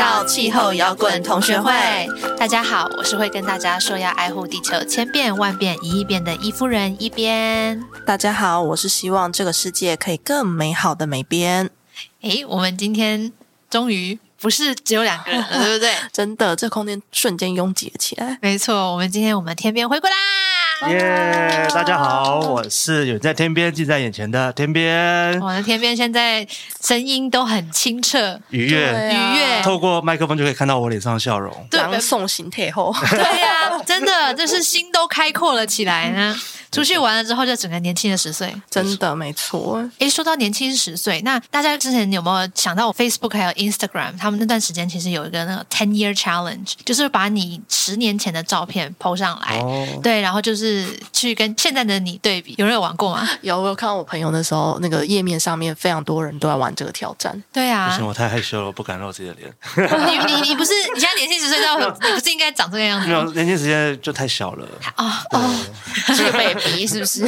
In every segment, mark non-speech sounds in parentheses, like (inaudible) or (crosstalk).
到气候摇滚同学会。大家好，我是会跟大家说要爱护地球千变万变一亿变的伊夫人一边。大家好，我是希望这个世界可以更美好的美边。诶，我们今天终于不是只有两个人了，对不对？(laughs) 真的，这空间瞬间拥挤了起来。没错，我们今天我们天边回归啦！耶！Yeah, 大家好，我是远在天边近在眼前的天边。我的天边现在声音都很清澈、愉悦、愉悦，透过麦克风就可以看到我脸上的笑容。朗诵型退后，对呀、啊，真的，就是心都开阔了起来呢。出去玩了之后，就整个年轻了十岁，真的没错。诶，说到年轻十岁，那大家之前有没有想到我，Facebook 还有 Instagram，他们那段时间其实有一个那个 Ten Year Challenge，就是把你十年前的照片 PO 上来，哦、对，然后就是去跟现在的你对比。有人有玩过吗？有，我有看到我朋友的时候，那个页面上面非常多人都在玩这个挑战。对啊，不行，我太害羞了，我不敢露自己的脸。你你你不是你现在年轻十岁，到 (laughs) 你不是应该长这个样子？没有，年轻时间就太小了。哦哦，是个 baby 是不是？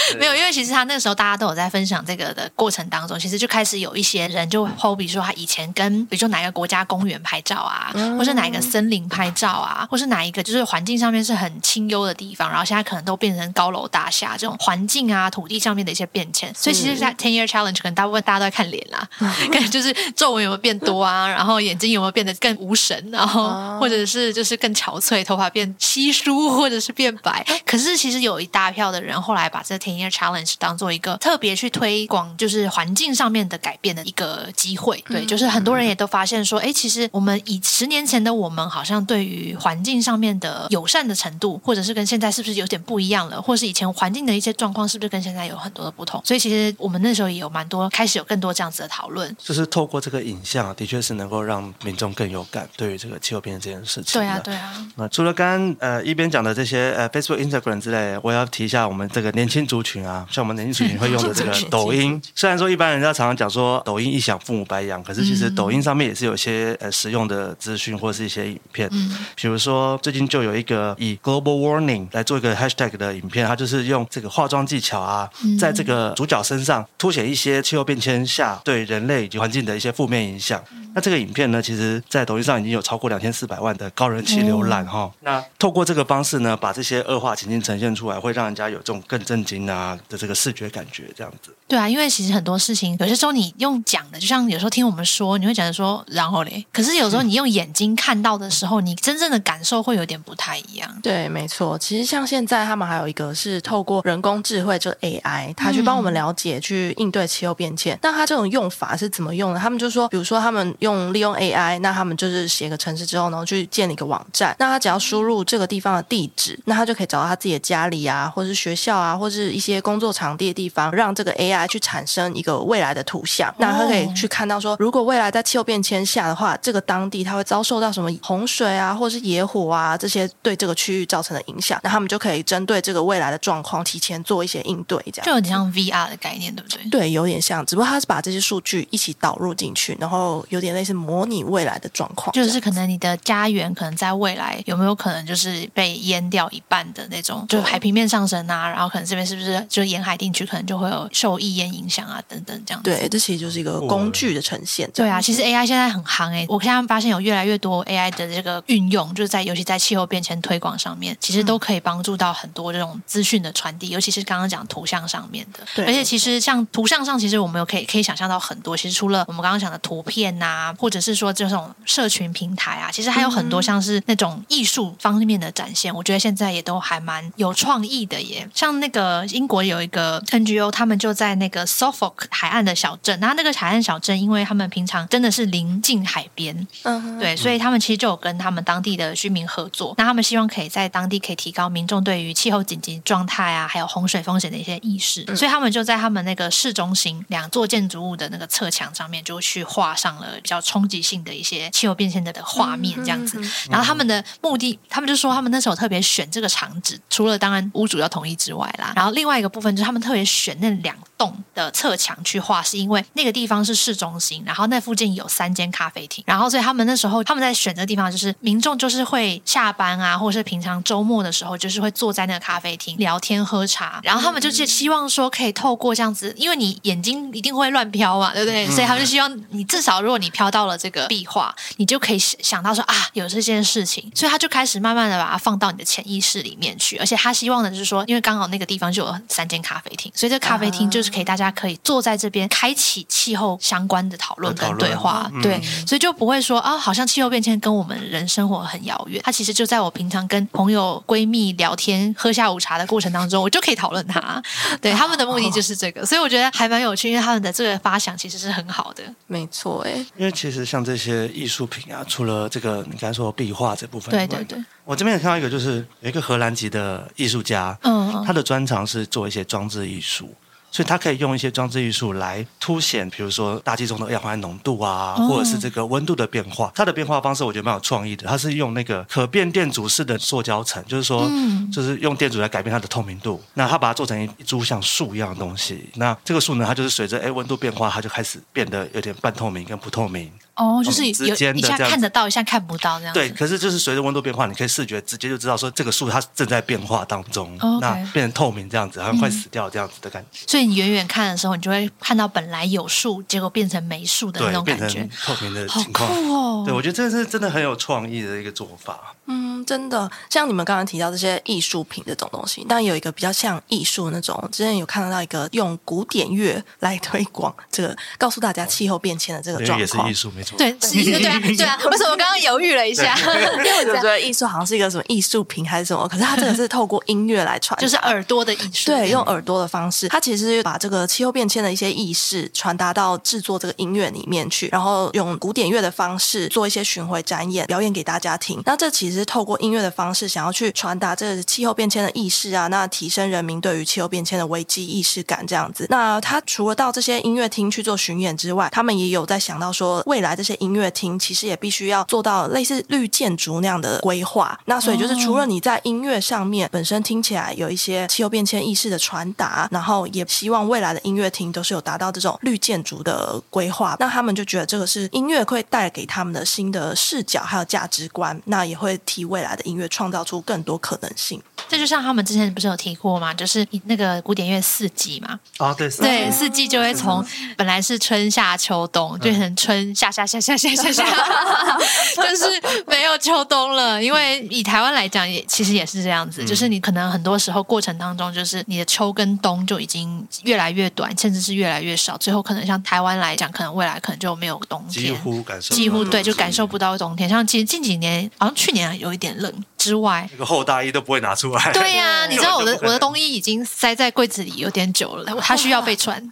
(laughs) 没有，因为其实他那个时候大家都有在分享这个的过程当中，其实就开始有一些人就 po，比如说他以前跟比如说哪个国家公园拍照啊，或是哪一个森林拍照啊，或是哪一个就是环境上面是很清幽的地方，然后现在可能都变成高楼大厦这种环境啊、土地上面的一些变迁。所以其实，在 Ten Year Challenge 可能大部分大家都在看脸啦，(laughs) 看就是皱纹有没有变多啊，然后眼睛有没有变得更无神，然后或者是就是更憔悴，头发变稀疏或者是变白。可是其实有一大。票的人后来把这个 Ten Year Challenge 当做一个特别去推广，就是环境上面的改变的一个机会。对，就是很多人也都发现说，哎，其实我们以十年前的我们，好像对于环境上面的友善的程度，或者是跟现在是不是有点不一样了，或是以前环境的一些状况，是不是跟现在有很多的不同？所以其实我们那时候也有蛮多开始有更多这样子的讨论。就是透过这个影像，的确是能够让民众更有感，对于这个气候变迁这件事情。对啊，对啊。那除了刚刚呃一边讲的这些呃 Facebook、Instagram 之类，我要提一下我们这个年轻族群啊，像我们年轻族群会用的 (laughs) 这个抖音。虽然说一般人家常常讲说抖音一响父母白养，可是其实抖音上面也是有一些呃实用的资讯或者是一些影片。嗯，比如说最近就有一个以 Global Warning 来做一个 Hashtag 的影片，它就是用这个化妆技巧啊，在这个主角身上凸显一些气候变迁下对人类以及环境的一些负面影响。那这个影片呢，其实在抖音上已经有超过两千四百万的高人气浏览哈。那透过这个方式呢，把这些恶化情境呈现出来，会让人家有这种更震惊啊的这个视觉感觉，这样子。对啊，因为其实很多事情，有些时候你用讲的，就像有时候听我们说，你会觉得说然后嘞，可是有时候你用眼睛看到的时候，你真正的感受会有点不太一样。对，没错。其实像现在他们还有一个是透过人工智慧，就是 AI，他去帮我们了解、去应对气候变迁。那他这种用法是怎么用的？他们就说，比如说他们用利用 AI，那他们就是写个程式之后，然后去建立一个网站。那他只要输入这个地方的地址，那他就可以找到他自己的家里啊，或者是学校啊，或者是一些工作场地的地方，让这个 AI。去产生一个未来的图像，那它可以去看到说，如果未来在气候变迁下的话，这个当地它会遭受到什么洪水啊，或者是野火啊这些对这个区域造成的影响，那他们就可以针对这个未来的状况提前做一些应对，这样就有点像 VR 的概念，对不对？对，有点像，只不过它是把这些数据一起导入进去，然后有点类似模拟未来的状况，就是可能你的家园可能在未来有没有可能就是被淹掉一半的那种，就海平面上升啊，然后可能这边是不是就沿海地区可能就会有受益。验影响啊，等等，这样对，这其实就是一个工具的呈现。对啊，其实 AI 现在很夯诶，我现在发现有越来越多 AI 的这个运用，就是在尤其在气候变迁推广上面，其实都可以帮助到很多这种资讯的传递，尤其是刚刚讲图像上面的。对，而且其实像图像上，其实我们有可以可以想象到很多。其实除了我们刚刚讲的图片呐、啊，或者是说这种社群平台啊，其实还有很多像是那种艺术方面的展现。我觉得现在也都还蛮有创意的耶。像那个英国有一个 NGO，他们就在那个 Suffolk 海岸的小镇，然后那个海岸小镇，因为他们平常真的是临近海边，嗯哼，对，所以他们其实就有跟他们当地的居民合作。那他们希望可以在当地可以提高民众对于气候紧急状态啊，还有洪水风险的一些意识，嗯、所以他们就在他们那个市中心两座建筑物的那个侧墙上面，就去画上了比较冲击性的一些气候变迁的的画面，这样子。然后他们的目的，他们就说他们那时候特别选这个场址，除了当然屋主要同意之外啦，然后另外。一个部分就是他们特别选那两栋的侧墙去画，是因为那个地方是市中心，然后那附近有三间咖啡厅，然后所以他们那时候他们在选择地方，就是民众就是会下班啊，或者是平常周末的时候，就是会坐在那个咖啡厅聊天喝茶，然后他们就是希望说可以透过这样子，因为你眼睛一定会乱飘嘛，对不对？所以他们就希望你至少如果你飘到了这个壁画，你就可以想到说啊，有这件事情，所以他就开始慢慢的把它放到你的潜意识里面去，而且他希望的就是说，因为刚好那个地方就有三间咖啡厅，所以这咖啡厅就是可以大家可以坐在这边开启气候相关的讨论跟对话，对，所以就不会说啊，好像气候变迁跟我们人生活很遥远，它其实就在我平常跟朋友闺蜜聊天喝下午茶的过程当中，我就可以讨论它。(laughs) 对，他们的目的就是这个，所以我觉得还蛮有趣，因为他们的这个发想其实是很好的。没错，哎，因为其实像这些艺术品啊，除了这个你刚才说壁画这部分，对对对，我这边也看到一个，就是有一个荷兰籍的艺术家，嗯，他的专长是做一些装置艺术。所以他可以用一些装置艺术来凸显，比如说大气中的二氧化碳浓度啊，或者是这个温度的变化。它的变化方式我觉得蛮有创意的。它是用那个可变电阻式的塑胶层，就是说，就是用电阻来改变它的透明度。那它把它做成一株像树一样的东西。那这个树呢，它就是随着哎温度变化，它就开始变得有点半透明跟不透明。哦，就是有一下看得到，一下看不到这样。对，可是就是随着温度变化，你可以视觉直接就知道说这个树它正在变化当中，哦 okay、那变成透明这样子，好像快死掉这样子的感觉。所以你远远看的时候，你就会看到本来有树，结果变成没树的那种感觉，变成透明的情况。好酷哦！对，我觉得这是真的很有创意的一个做法。嗯，真的，像你们刚刚提到这些艺术品这种东西，但有一个比较像艺术那种，之前有看到一个用古典乐来推广这个，告诉大家气候变迁的这个状况，也是艺术，没错。对，是一个。对啊，(laughs) 对啊为什么我刚刚犹豫了一下？(laughs) 因为我觉得艺术好像是一个什么艺术品还是什么，可是它这个是透过音乐来传，就是耳朵的艺术。对，用耳朵的方式，它其实是把这个气候变迁的一些意识传达到制作这个音乐里面去，然后用古典乐的方式做一些巡回展演，表演给大家听。那这其实是透过音乐的方式，想要去传达这个气候变迁的意识啊，那提升人民对于气候变迁的危机意识感这样子。那他除了到这些音乐厅去做巡演之外，他们也有在想到说，未来这些音乐厅其实也必须要做到类似绿建筑那样的规划，那所以就是除了你在音乐上面本身听起来有一些气候变迁意识的传达，然后也希望未来的音乐厅都是有达到这种绿建筑的规划。那他们就觉得这个是音乐会带给他们的新的视角还有价值观，那也会替未来的音乐创造出更多可能性。这就像他们之前不是有提过吗？就是那个古典乐四季嘛。啊，对，对，四季就会从本来是春夏秋冬，变成春夏夏夏夏夏夏夏。(laughs) 就是没有秋冬了，因为以台湾来讲，也其实也是这样子，就是你可能很多时候过程当中，就是你的秋跟冬就已经越来越短，甚至是越来越少，最后可能像台湾来讲，可能未来可能就没有冬天，几乎感受，几乎对，就感受不到冬天。像其实近几年，好像去年有一点冷之外，那个厚大衣都不会拿出来。对呀、啊，你知道我的我的冬衣已经塞在柜子里有点久了，它需要被穿。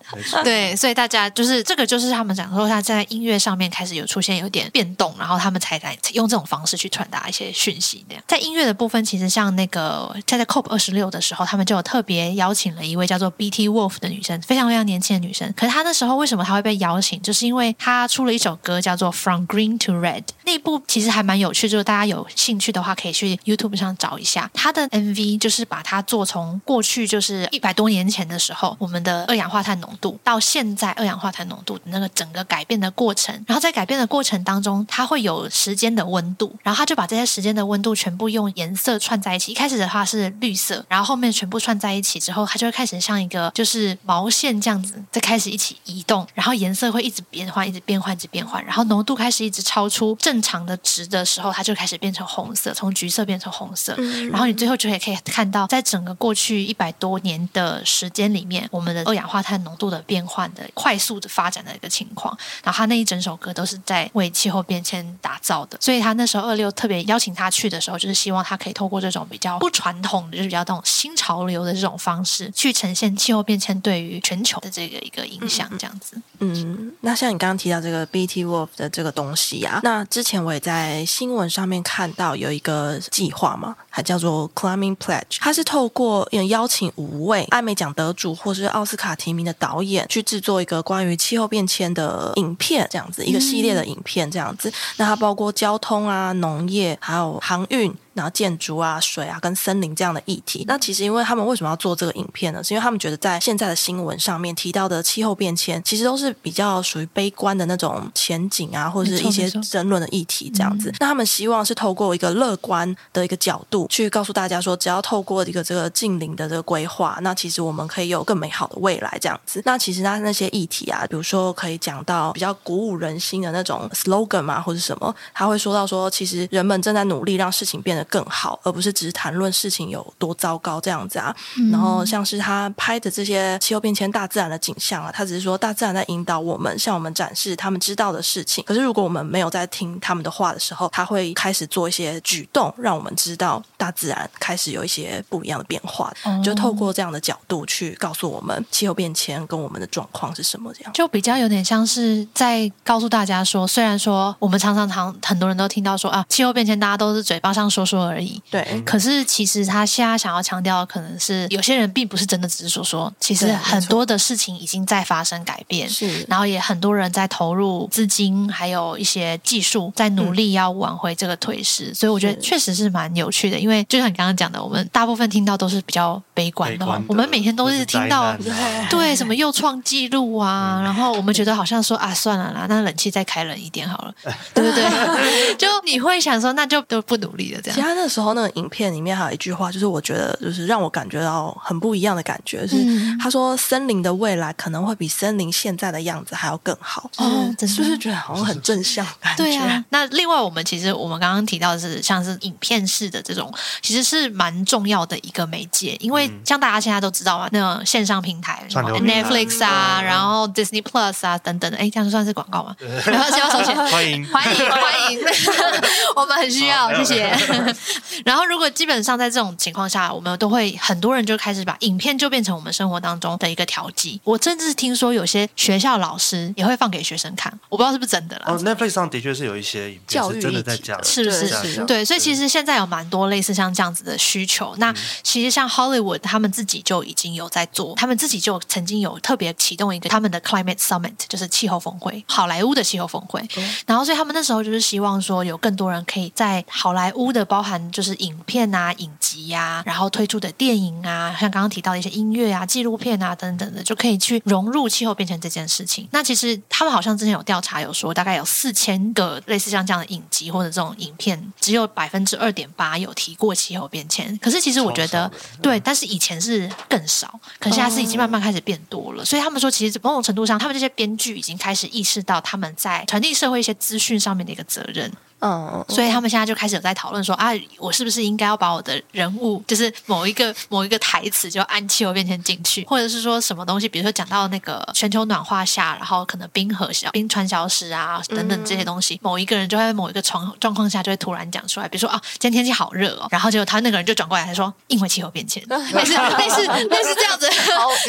对，所以大家就是这个，就是他们讲说，他在音乐上面开始有出现有点变动，然后他们才敢用这种方式去传达一些讯息。这样，在音乐的部分，其实像那个在在 COP 二十六的时候，他们就有特别邀请了一位叫做 BT Wolf 的女生，非常非常年轻的女生。可是她那时候为什么她会被邀请？就是因为她出了一首歌叫做 From Green to Red，那一部其实还蛮有趣，就是大家有兴趣的话可以去 YouTube 上找一下。它的 MV 就是把它做从过去就是一百多年前的时候，我们的二氧化碳浓度到现在二氧化碳浓度的那个整个改变的过程，然后在改变的过程当中，它会有时间的温度，然后他就把这些时间的温度全部用颜色串在一起。一开始的话是绿色，然后后面全部串在一起之后，它就会开始像一个就是毛线这样子，再开始一起移动，然后颜色会一直变换，一直变换，一直变换，然后浓度开始一直超出正常的值的时候，它就开始变成红色，从橘色变成红色，然后你最后就也可以看到，在整个过去一百多年的时间里面，我们的二氧化碳浓度的变换的快速的发展的一个情况。然后他那一整首歌都是在为气候变迁打造的，所以他那时候二六特别邀请他去的时候，就是希望他可以透过这种比较不传统的，就是比较这种新潮流的这种方式，去呈现气候变迁对于全球的这个一个影响，这样子。嗯，那像你刚刚提到这个 BT Wolf 的这个东西啊，那之前我也在新闻上面看到有一个计划嘛，还叫做 Climbing Pledge，它是透过邀请五位艾美奖得主或是奥斯卡提名的导演去制作一个关于气候变迁的影片，这样子一个系列的影片，这样子。那它包括交通啊、农业，还有航运。然后建筑啊、水啊跟森林这样的议题。那其实因为他们为什么要做这个影片呢？是因为他们觉得在现在的新闻上面提到的气候变迁，其实都是比较属于悲观的那种前景啊，或者是一些争论的议题这样子。那他们希望是透过一个乐观的一个角度去告诉大家说，只要透过一个这个近邻的这个规划，那其实我们可以有更美好的未来这样子。那其实他那些议题啊，比如说可以讲到比较鼓舞人心的那种 slogan 嘛，或者什么，他会说到说，其实人们正在努力让事情变得更好，而不是只是谈论事情有多糟糕这样子啊。嗯、然后像是他拍的这些气候变迁、大自然的景象啊，他只是说大自然在引导我们，向我们展示他们知道的事情。可是如果我们没有在听他们的话的时候，他会开始做一些举动，让我们知道大自然开始有一些不一样的变化。嗯、就透过这样的角度去告诉我们气候变迁跟我们的状况是什么，这样就比较有点像是在告诉大家说，虽然说我们常常常很多人都听到说啊，气候变迁大家都是嘴巴上说说而已，对。可是其实他现在想要强调的可能是有些人并不是真的只是说说，其实很多的事情已经在发生改变，是。然后也很多人在投入资金，还有一些技术在努力要挽回这个颓势，嗯、所以我觉得确实是蛮有趣的。因为就像你刚刚讲的，我们大部分听到都是比较悲观的，的我们每天都是听到对，对什么又创纪录啊，然后我们觉得好像说啊，算了啦，那冷气再开冷一点好了，(laughs) 对不对？就你会想说，那就都不努力了这样。他那时候那个影片里面还有一句话，就是我觉得就是让我感觉到很不一样的感觉，是他说森林的未来可能会比森林现在的样子还要更好。哦，真是不是觉得好像很正向感觉？对啊。那另外我们其实我们刚刚提到的是像是影片式的这种，其实是蛮重要的一个媒介，因为像大家现在都知道嘛，那种线上平台，什么 Netflix 啊，然后 Disney Plus 啊等等的，哎，这样算是广告吗？然后需要收钱？欢迎欢迎欢迎，(laughs) (laughs) 我们很需要，谢谢。(laughs) 然后如果基本上在这种情况下，我们都会很多人就开始把影片就变成我们生活当中的一个调剂。我甚至听说有些学校老师也会放给学生看，我不知道是不是真的啦。哦，Netflix 上的确是有一些影片是真的在讲，是不是？对，所以其实现在有蛮多类似像这样子的需求。那其实像 Hollywood 他们自己就已经有在做，他们自己就曾经有特别启动一个他们的 Climate Summit，就是气候峰会，好莱坞的气候峰会。然后所以他们那时候就是希望说有更多人可以在好莱坞的包含就是影片啊、影集呀、啊，然后推出的电影啊，像刚刚提到的一些音乐啊、纪录片啊等等的，就可以去融入气候变迁这件事情。那其实他们好像之前有调查有说，大概有四千个类似像这样的影集或者这种影片，只有百分之二点八有提过气候变迁。可是其实我觉得，对，但是以前是更少，可是现在是已经慢慢开始变多了。所以他们说，其实某种程度上，他们这些编剧已经开始意识到他们在传递社会一些资讯上面的一个责任。嗯，所以他们现在就开始有在讨论说啊，我是不是应该要把我的人物，就是某一个某一个台词，就按气候变迁进去，或者是说什么东西，比如说讲到那个全球暖化下，然后可能冰河小冰川消失啊等等这些东西，嗯、某一个人就会在某一个状状况下就会突然讲出来，比如说啊，今天天气好热哦，然后结果他那个人就转过来他说，因为气候变迁，类似类似类似这样子，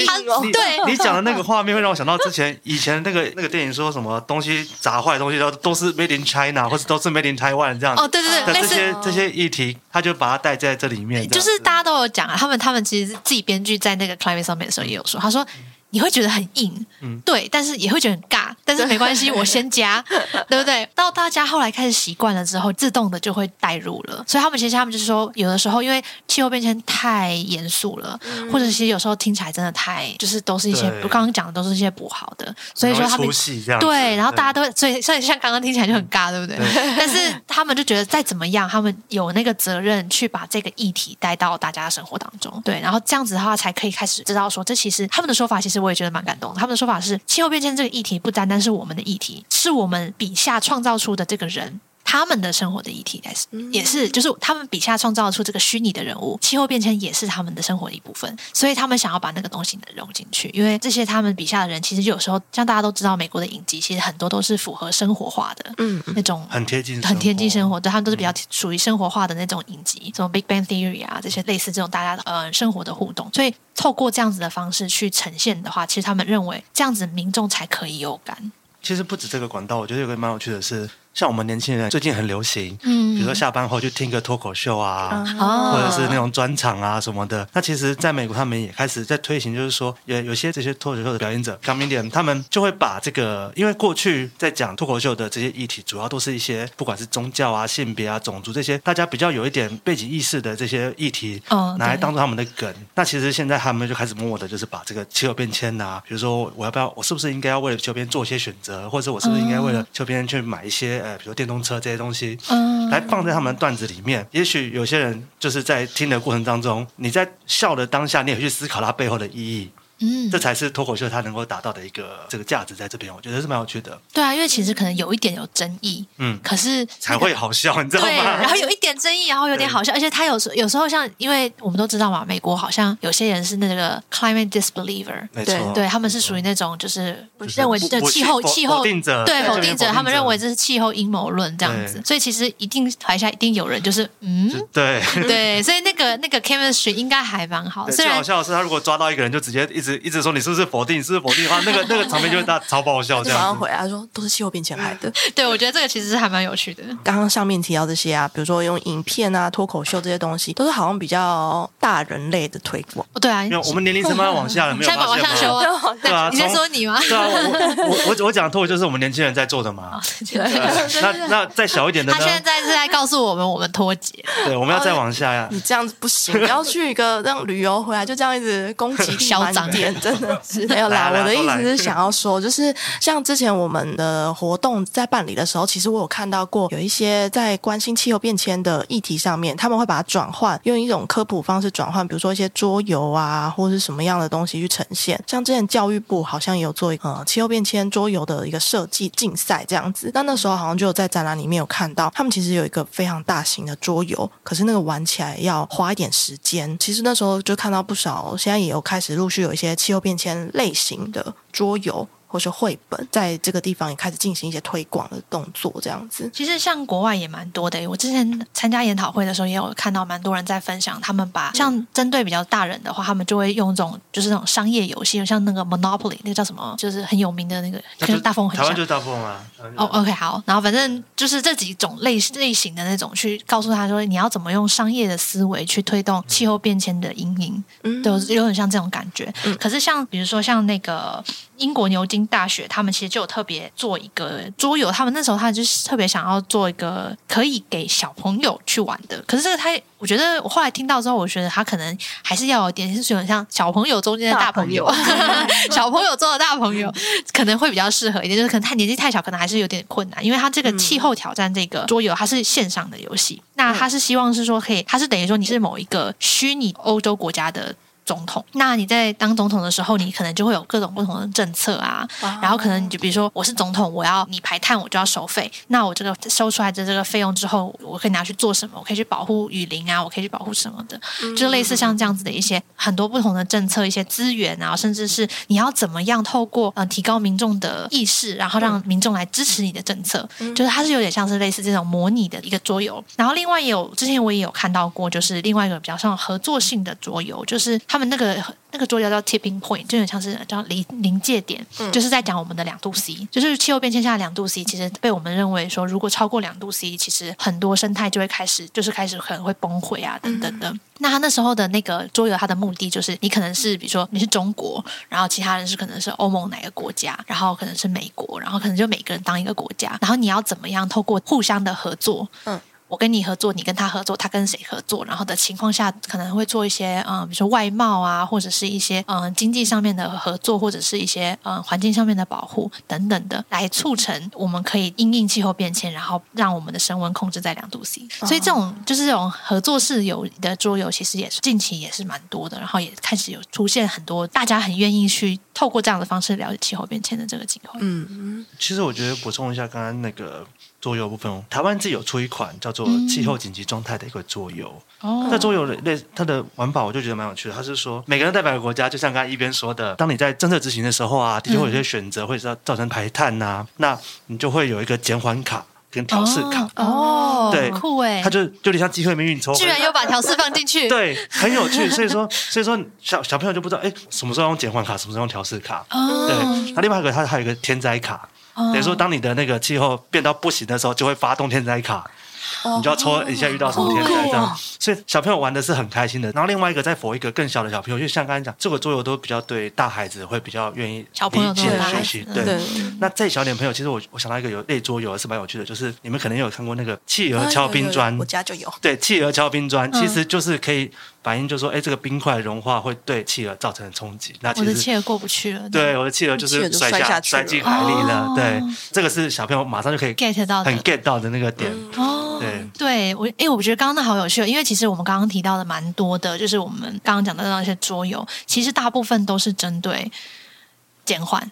他对你讲的那个画面会让我想到之前以前那个那个电影说什么东西砸坏的东西都都是 made in China，或者都是 made in Taiwan 这样哦，对对对，这些这些议题，他就把它带在这里面。就是大家都有讲啊，他们他们其实自己编剧在那个 Climate Summit 的时候也有说，他说。你会觉得很硬，嗯，对，但是也会觉得很尬，但是没关系，我先加，(laughs) 对不对？到大家后来开始习惯了之后，自动的就会带入了。所以他们其实他们就是说，有的时候因为气候变迁太严肃了，嗯、或者其实有时候听起来真的太，就是都是一些我刚刚讲的都是一些不好的，所以说他们对，然后大家都所以所以像刚刚听起来就很尬，对不对？对，但是他们就觉得再怎么样，他们有那个责任去把这个议题带到大家的生活当中，对，然后这样子的话才可以开始知道说，这其实他们的说法其实。我也觉得蛮感动。他们的说法是，气候变迁这个议题不单单是我们的议题，是我们笔下创造出的这个人。他们的生活的议题，也是也是，就是他们笔下创造出这个虚拟的人物，气候变迁也是他们的生活的一部分，所以他们想要把那个东西能融进去。因为这些他们笔下的人，其实有时候像大家都知道，美国的影集其实很多都是符合生活化的，嗯，那种很贴近很贴近生活，对，他们都是比较属于生活化的那种影集，什么 Big Bang Theory 啊，这些类似这种大家呃生活的互动。所以透过这样子的方式去呈现的话，其实他们认为这样子民众才可以有感。其实不止这个管道，我觉得有个蛮有趣的是。像我们年轻人最近很流行，嗯，比如说下班后去听个脱口秀啊，哦或者是那种专场啊什么的。那其实，在美国他们也开始在推行，就是说，有有些这些脱口秀的表演者，comedian，他们就会把这个，因为过去在讲脱口秀的这些议题，主要都是一些不管是宗教啊、性别啊、种族这些，大家比较有一点背景意识的这些议题，哦拿来当做他们的梗。那其实现在他们就开始默默的，就是把这个气候变迁啊，比如说我要不要，我是不是应该要为了气候变做一些选择，或者我是不是应该为了气候变去买一些呃，比如电动车这些东西，嗯，来放在他们的段子里面。也许有些人就是在听的过程当中，你在笑的当下，你也去思考它背后的意义。嗯，这才是脱口秀它能够达到的一个这个价值在这边，我觉得是蛮有趣的。对啊，因为其实可能有一点有争议，嗯，可是、那个、才会好笑，你知道对，吗？然后有一点争议，然后有点好笑，而且他有时有时候像，因为我们都知道嘛，美国好像有些人是那个 climate disbeliever，没错，对，他们是属于那种就是认为这气候气候定者，对否定者，他们认为这这是气候阴谋论这样子，所以其实一定台下一定有人就是嗯，对。对，所以那个那个 chemistry 应该还蛮好，对虽然最好笑的是，他如果抓到一个人，就直接一直一直说你是不是否定，是不是否定的话，那个那个场面就会大超爆笑这样子。就马上回来说都是气候变迁害的。(laughs) 对我觉得这个其实是还蛮有趣的。刚刚上面提到这些啊，比如说用影片啊、脱口秀这些东西，都是好像比较大人类的推广。哦，对啊，因为我们年龄层慢慢往下了，没有现在发现往下修吗？啊，对啊你在从说你吗？对啊，我我我 (laughs) 我讲的脱口秀就是我们年轻人在做的嘛。那那再小一点的呢他？现在是在告诉我们，我们脱节。(laughs) 对，我们要再往下呀。你这样子不行，你要去一个让旅游回来就这样一直攻击嚣张点，真的 (laughs) 是没有啦。我的意思是想要说，就是像之前我们的活动在办理的时候，其实我有看到过有一些在关心气候变迁的议题上面，他们会把它转换，用一种科普方式转换，比如说一些桌游啊，或者是什么样的东西去呈现。像之前教育部好像也有做一个呃气候变迁桌游的一个设计竞赛这样子，那那时候好像就有在展览里面有看到，他们其实有一个非常大型的桌游，可是那个玩起来要花一点时间。其实那时候就看到不少，现在也有开始陆续有一些气候变迁类型的桌游。或是绘本，在这个地方也开始进行一些推广的动作，这样子。其实像国外也蛮多的，我之前参加研讨会的时候，也有看到蛮多人在分享，他们把像针对比较大人的话，他们就会用这种就是那种商业游戏，像那个 Monopoly，那个叫什么，就是很有名的那个，跟大风很像。台湾就是大风啊。哦、oh,，OK，好，然后反正就是这几种类类型的那种，去告诉他说，你要怎么用商业的思维去推动气候变迁的阴影，嗯，都有点像这种感觉。嗯、可是像比如说像那个英国牛津大学，他们其实就有特别做一个桌游，他们那时候他就是特别想要做一个可以给小朋友去玩的。可是这个他，我觉得我后来听到之后，我觉得他可能还是要有点是有点像小朋友中间的大朋友，朋 (laughs) 友小朋友中的大朋友可能会比较适合一点。就是可能他年纪太小，可能还是有点困难，因为他这个气候挑战这个桌游，它是线上的游戏，那他是希望是说可以，他是等于说你是某一个虚拟欧洲国家的。总统，那你在当总统的时候，你可能就会有各种不同的政策啊。然后可能你就比如说，我是总统，我要你排碳，我就要收费。那我这个收出来的这个费用之后，我可以拿去做什么？我可以去保护雨林啊，我可以去保护什么的，mm -hmm. 就类似像这样子的一些很多不同的政策、一些资源啊，甚至是你要怎么样透过嗯、呃、提高民众的意识，然后让民众来支持你的政策，mm -hmm. 就是它是有点像是类似这种模拟的一个桌游。然后另外也有之前我也有看到过，就是另外一个比较像合作性的桌游，就是他们那个。那个桌游叫 Tipping Point，就很像是叫临临界点，嗯，就是在讲我们的两度 C，就是气候变迁下的两度 C，其实被我们认为说，如果超过两度 C，其实很多生态就会开始，就是开始可能会崩溃啊，等等的。嗯、那他那时候的那个桌游，它的目的就是，你可能是比如说你是中国，然后其他人是可能是欧盟哪个国家，然后可能是美国，然后可能就每个人当一个国家，然后你要怎么样透过互相的合作，嗯。我跟你合作，你跟他合作，他跟谁合作？然后的情况下，可能会做一些嗯，比如说外贸啊，或者是一些嗯经济上面的合作，或者是一些嗯环境上面的保护等等的，来促成我们可以因应气候变迁，然后让我们的升温控制在两度 C。所以这种就是这种合作式游的桌游，其实也是近期也是蛮多的，然后也开始有出现很多大家很愿意去透过这样的方式了解气候变迁的这个情况。嗯嗯，其实我觉得补充一下刚刚那个。桌游部分，台湾自己有出一款叫做“气候紧急状态”的一个桌游。哦、嗯，那桌游类它的玩法，我就觉得蛮有趣的。它是说，每个人代表的国家，就像刚才一边说的，当你在政策执行的时候啊，的确会有些选择会造造成排碳呐、啊嗯，那你就会有一个减缓卡跟调试卡。哦，对，酷哎，它就就有点像机会命运抽，居然又把调试放进去，(laughs) 对，很有趣。所以说，所以说小小朋友就不知道，哎，什么时候用减缓卡，什么时候用调试卡。哦，对，那另外一个它还有一个天灾卡。等于说当你的那个气候变到不行的时候，就会发动天灾卡。你就要抽一下遇到什么天灾这样，所以小朋友玩的是很开心的。然后另外一个再 for 一个更小的小朋友，就像刚才讲，这个桌游都比较对大孩子会比较愿意理解学习。对，那再小点朋友，其实我我想到一个有类桌游是蛮有趣的，就是你们可能有看过那个企鹅敲冰砖，我家就有。对，企鹅敲冰砖其实就是可以反应，就是说，哎，这个冰块融化会对企鹅造成冲击。那其实我的企鹅过不去了。对，我的企鹅就是摔下摔进海里了。对，这个是小朋友马上就可以 get 到很 get 到的那个点。哦，对，对我。哎，我觉得刚刚那好有趣，因为其实我们刚刚提到的蛮多的，就是我们刚刚讲的那些桌游，其实大部分都是针对减缓，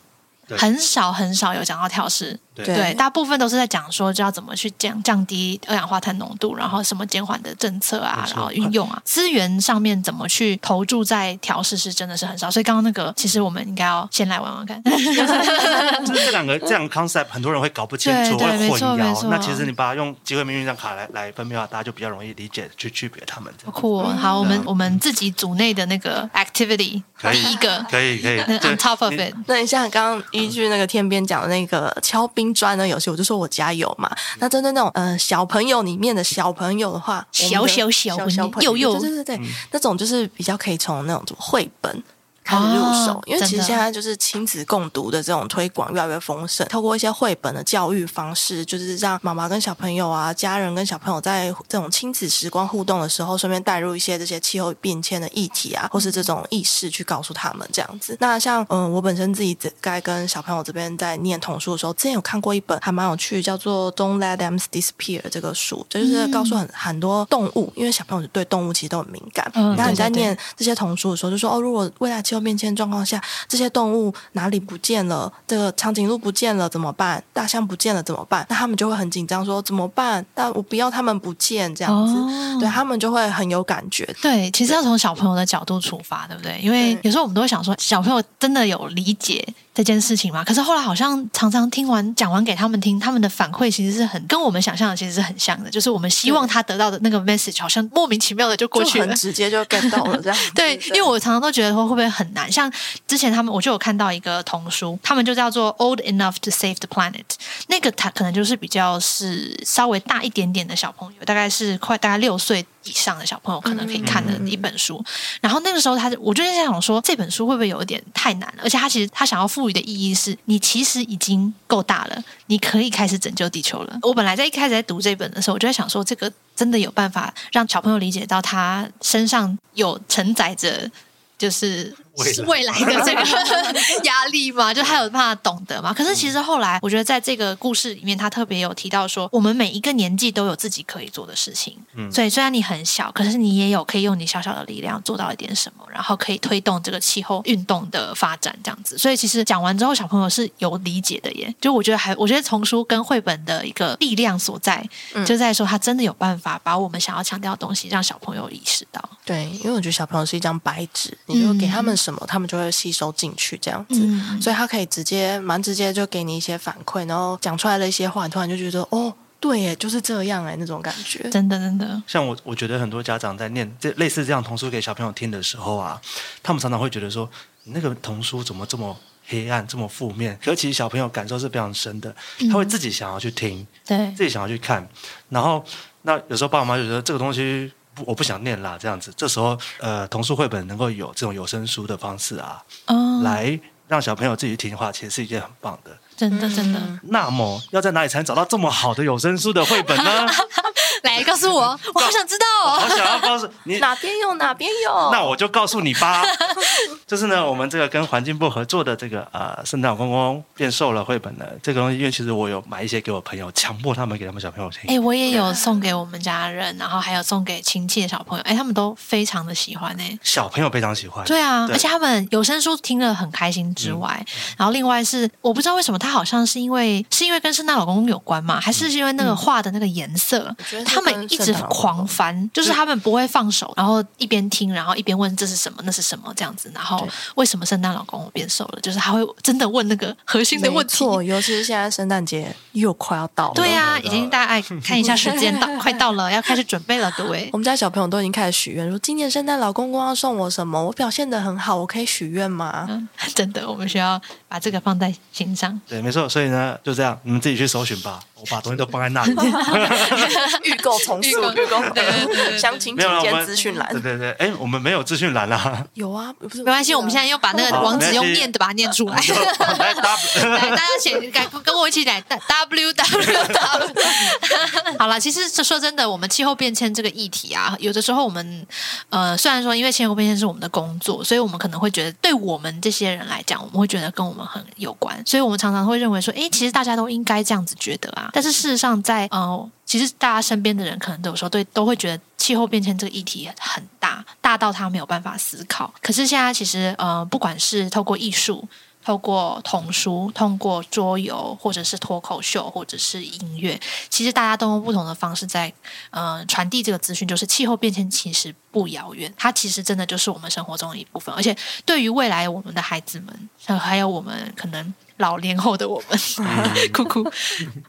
很少很少有讲到跳式。对，对，大部分都是在讲说，就要怎么去降降低二氧化碳浓度，然后什么减缓的政策啊，然后运用啊，资源上面怎么去投注在调试是真的是很少。所以刚刚那个，其实我们应该要先来玩玩看。(laughs) 就是这两个 (laughs) 这样 concept，很多人会搞不清楚，对对会混淆。没错没错，那其实你把它用机会命运这张卡来来分辨的话，大家就比较容易理解去区别他们。酷，好，我们我们自己组内的那个 activity，第一个。可以可以 (laughs) on top of it。那你像刚刚依据那个天边讲的那个敲冰砖呢，有些，我就说我家有嘛。那针对那种呃小朋友里面的小朋友的话，小小小小朋友，对对对，那种就是比较可以从那种绘本。开始入手，哦、因为其实现在就是亲子共读的这种推广越来越丰盛，透过一些绘本的教育方式，就是让妈妈跟小朋友啊、家人跟小朋友在这种亲子时光互动的时候，顺便带入一些这些气候变迁的议题啊，或是这种意识去告诉他们这样子。那像嗯，我本身自己在跟小朋友这边在念童书的时候，之前有看过一本还蛮有趣，叫做《Don't Let Them Disappear》这个书，就是告诉很很多动物，因为小朋友对动物其实都很敏感。嗯，那你在念这些童书的时候，就说哦，如果未来气候变迁状况下，这些动物哪里不见了？这个长颈鹿不见了怎么办？大象不见了怎么办？那他们就会很紧张，说怎么办？但我不要他们不见，这样子，哦、对他们就会很有感觉。对，其实要从小朋友的角度出发，对不对？因为有时候我们都会想说，小朋友真的有理解这件事情嘛？可是后来好像常常听完讲完给他们听，他们的反馈其实是很跟我们想象的其实是很像的，就是我们希望他得到的那个 message 好像莫名其妙的就过去了，很直接就 get 到了这样。(laughs) 对，因为我常常都觉得说会不会很难，像。之前他们我就有看到一个童书，他们就叫做《Old Enough to Save the Planet》。那个他可能就是比较是稍微大一点点的小朋友，大概是快大概六岁以上的小朋友可能可以看的一本书。然后那个时候他，我就在想说，这本书会不会有一点太难了？而且他其实他想要赋的意义是，你其实已经够大了，你可以开始拯救地球了。我本来在一开始在读这本的时候，我就在想说，这个真的有办法让小朋友理解到他身上有承载着。就是未来的这个 (laughs) 压力嘛，就他有办法懂得嘛。可是其实后来，我觉得在这个故事里面，他特别有提到说，我们每一个年纪都有自己可以做的事情。嗯，所以虽然你很小，可是你也有可以用你小小的力量做到一点什么，然后可以推动这个气候运动的发展，这样子。所以其实讲完之后，小朋友是有理解的耶。就我觉得还，我觉得丛书跟绘本的一个力量所在，就在说他真的有办法把我们想要强调的东西让小朋友意识到。对，因为我觉得小朋友是一张白纸。你就给他们什么，嗯、他们就会吸收进去，这样子，嗯、所以他可以直接蛮直接就给你一些反馈，然后讲出来的一些话，你突然就觉得哦，对耶，就是这样哎，那种感觉，真的真的。像我，我觉得很多家长在念这类似这样童书给小朋友听的时候啊，他们常常会觉得说，那个童书怎么这么黑暗，这么负面？可其实小朋友感受是非常深的，他会自己想要去听，嗯、对，自己想要去看，然后那有时候爸爸妈妈就觉得这个东西。我不想念啦，这样子，这时候，呃，童书绘本能够有这种有声书的方式啊，哦、来让小朋友自己听的话，其实是一件很棒的。真的，真的。那么，要在哪里才能找到这么好的有声书的绘本呢？(laughs) 来告诉我，(laughs) 我好想知道哦。我想要告诉你哪边有哪边有。那我就告诉你吧。(laughs) 就是呢，我们这个跟环境部合作的这个呃，圣诞老公公变瘦了绘本呢，这个东西，因为其实我有买一些给我朋友，强迫他们给他们小朋友听。哎，我也有送给我们家人，然后还有送给亲戚的小朋友，哎，他们都非常的喜欢哎。小朋友非常喜欢。对啊，对而且他们有声书听了很开心之外，嗯、然后另外是我不知道为什么他好像是因为是因为跟圣诞老公公有关嘛，还是因为那个画的那个颜色，嗯、他们一直狂翻，就是他们不会放手，然后一边听，然后一边问这是什么，那是什么这样子，然后。后为什么圣诞老公公变瘦了？就是他会真的问那个核心的问题。错，尤其是现在圣诞节又快要到了。对呀、啊，已经大家爱看一下时间到，(laughs) 快到了，要开始准备了，各位。我们家小朋友都已经开始许愿，说今年圣诞老公公要送我什么？我表现的很好，我可以许愿吗？嗯，真的，我们需要把这个放在心上。对，没错。所以呢，就这样，你们自己去搜寻吧。我把东西都放在那里。(laughs) 预购从速，预购对对对，详情请见资讯栏。对对对，哎，我们没有资讯栏啦。有啊，不是，没关系，我们现在又把那个网址用念的把它念出来。来，(laughs) (laughs) 大家写，跟我一起来，w w w。(laughs) 好了，其实说真的，我们气候变迁这个议题啊，有的时候我们呃，虽然说因为气候变迁是我们的工作，所以我们可能会觉得对我们这些人来讲，我们会觉得跟我们很有关，所以我们常常会认为说，哎，其实大家都应该这样子觉得啊。但是事实上在，在呃，其实大家身边的人可能都有时候对都会觉得气候变迁这个议题很大，大到他没有办法思考。可是现在其实呃，不管是透过艺术、透过童书、通过桌游，或者是脱口秀，或者是音乐，其实大家都用不同的方式在呃传递这个资讯，就是气候变迁其实不遥远，它其实真的就是我们生活中的一部分。而且对于未来我们的孩子们，还有我们可能。老年后的我们，(laughs) 哭哭，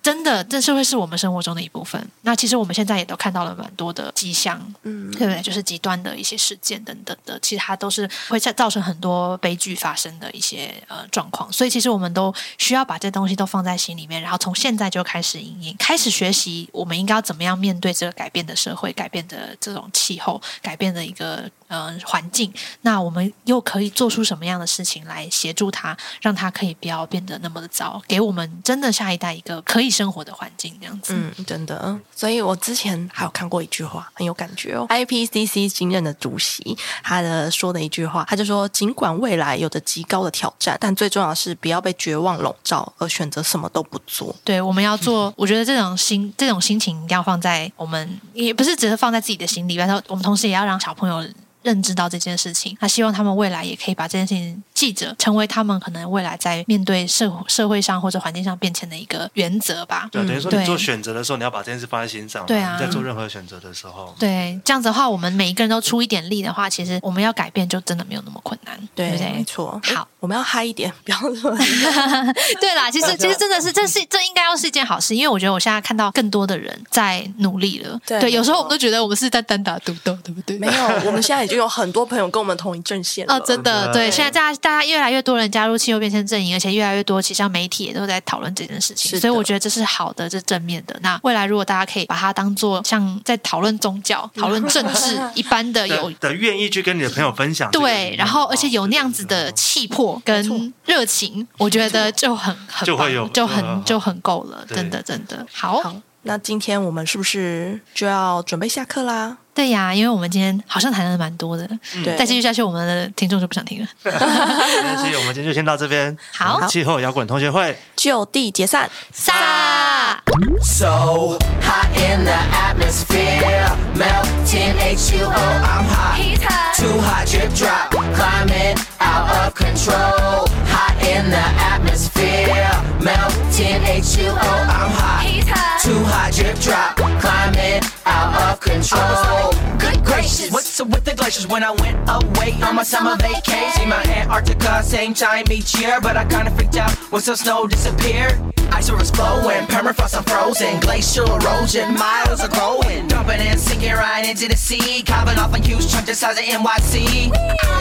真的，这是会是我们生活中的一部分。那其实我们现在也都看到了蛮多的迹象，嗯，对不对？就是极端的一些事件等等的，其实它都是会在造成很多悲剧发生的一些呃状况。所以其实我们都需要把这东西都放在心里面，然后从现在就开始因应，开始学习，我们应该要怎么样面对这个改变的社会、改变的这种气候、改变得一个呃环境。那我们又可以做出什么样的事情来协助他，让他可以不要变。得那么的糟，给我们真的下一代一个可以生活的环境，这样子。嗯，真的。所以我之前还有看过一句话，很有感觉哦。IPCC 新任的主席，他的说的一句话，他就说：尽管未来有着极高的挑战，但最重要的是不要被绝望笼罩，而选择什么都不做。(laughs) 对，我们要做。(laughs) 我觉得这种心，这种心情一定要放在我们，也不是只是放在自己的心里，然后我们同时也要让小朋友。认知到这件事情，他希望他们未来也可以把这件事情记着，成为他们可能未来在面对社社会上或者环境上变迁的一个原则吧。对，等于说你做选择的时候，你要把这件事放在心上。对啊，在做任何选择的时候，对，这样子的话，我们每一个人都出一点力的话，其实我们要改变就真的没有那么困难，对不对？没错。好，我们要嗨一点，不要说。(laughs) 对啦，其实其实真的是，这是这应该要是一件好事，因为我觉得我现在看到更多的人在努力了。对，有时候我们都觉得我们是在单打独斗，对不对？没有，我们现在已经有很多朋友。跟我们同一阵线哦，真的对，现在大家大家越来越多人加入气候变迁阵营，而且越来越多，其实像媒体也都在讨论这件事情，所以我觉得这是好的，这是正面的。那未来如果大家可以把它当做像在讨论宗教、(laughs) 讨论政治一般的有的愿意去跟你的朋友分享，对，然后而且有那样子的气魄跟热情，我觉得就很很就会有就很就很够了，真的真的好。好，那今天我们是不是就要准备下课啦？对呀，因为我们今天好像谈的蛮多的，对、嗯，再继续下去，我们的听众就不想听了。那我们今天就先到这边，好，气候摇滚同学会就地解散，撒。So hot in the atmosphere, melting H2O. I'm hot, He's hot. too hot drip drop, climbing out of control. Hot in the atmosphere, melting H2O. I'm hot. He's hot. Too hot, drip drop, climbing out of control. Good gracious, what's up with the glaciers? When I went away on my summer vacation, see my Antarctica, same time each year, but I kinda freaked out when some snow disappeared. Ice was flowing, permafrost I'm frozen, glacial erosion, miles are growing, dumping and sinking right into the sea, carving off a huge chunk the size of NYC.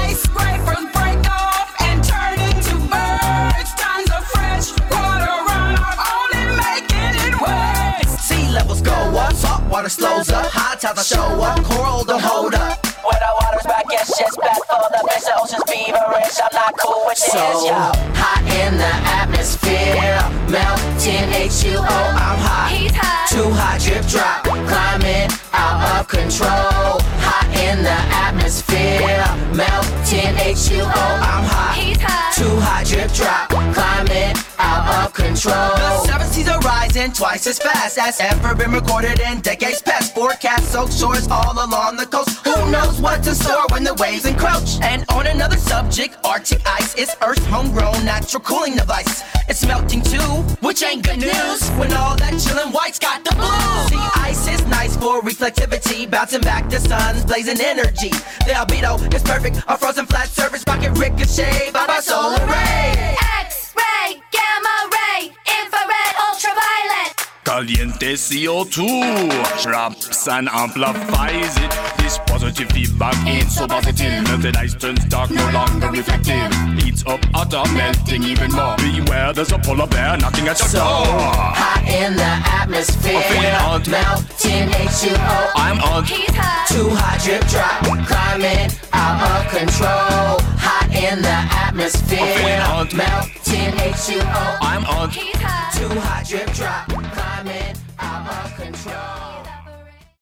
Ice break off and turn into birds, tons of fresh. sea levels go up. Salt water slows up. High tides I show up. Coral don't hold up. When the water's back, it's just back for the best. The ocean's feverish not cool so this, yo. Hot in the atmosphere, melting H2O. I'm hot. He's hot. Too hot, drip drop, climbing out of control. Hot in the atmosphere, melting H2O. I'm hot. He's hot. Too hot, drip drop, climbing out of control. The seven seas are rising twice as fast as ever been recorded in decades past. Forecast soaked shores all along the coast. Who knows what to store when the waves encroach? And on another subject, Arctic ice. is Earth's homegrown natural cooling device. It's melting too, which ain't good news when all that chillin' white's got the blues. See, ice is nice for reflectivity, bouncing back the sun's blazing energy. The albedo is perfect, a frozen flat surface rocket ricochet by my solar ray. X-ray, gamma ray, infrared. 撒。CO2. Traps and amplifies it. This positive feedback ain't so positive. Melted ice turns dark, no longer reflective. Heats up, hotter, melting even more. Beware, there's a polar bear knocking at your So door. hot in the atmosphere, I'm feeling melting H2O. I'm on. Too hot, drip drop, climbing out of control. Hot in the atmosphere, I'm feeling hot. Melting H2O. I'm on. Too hot, drip drop, climbing out of control.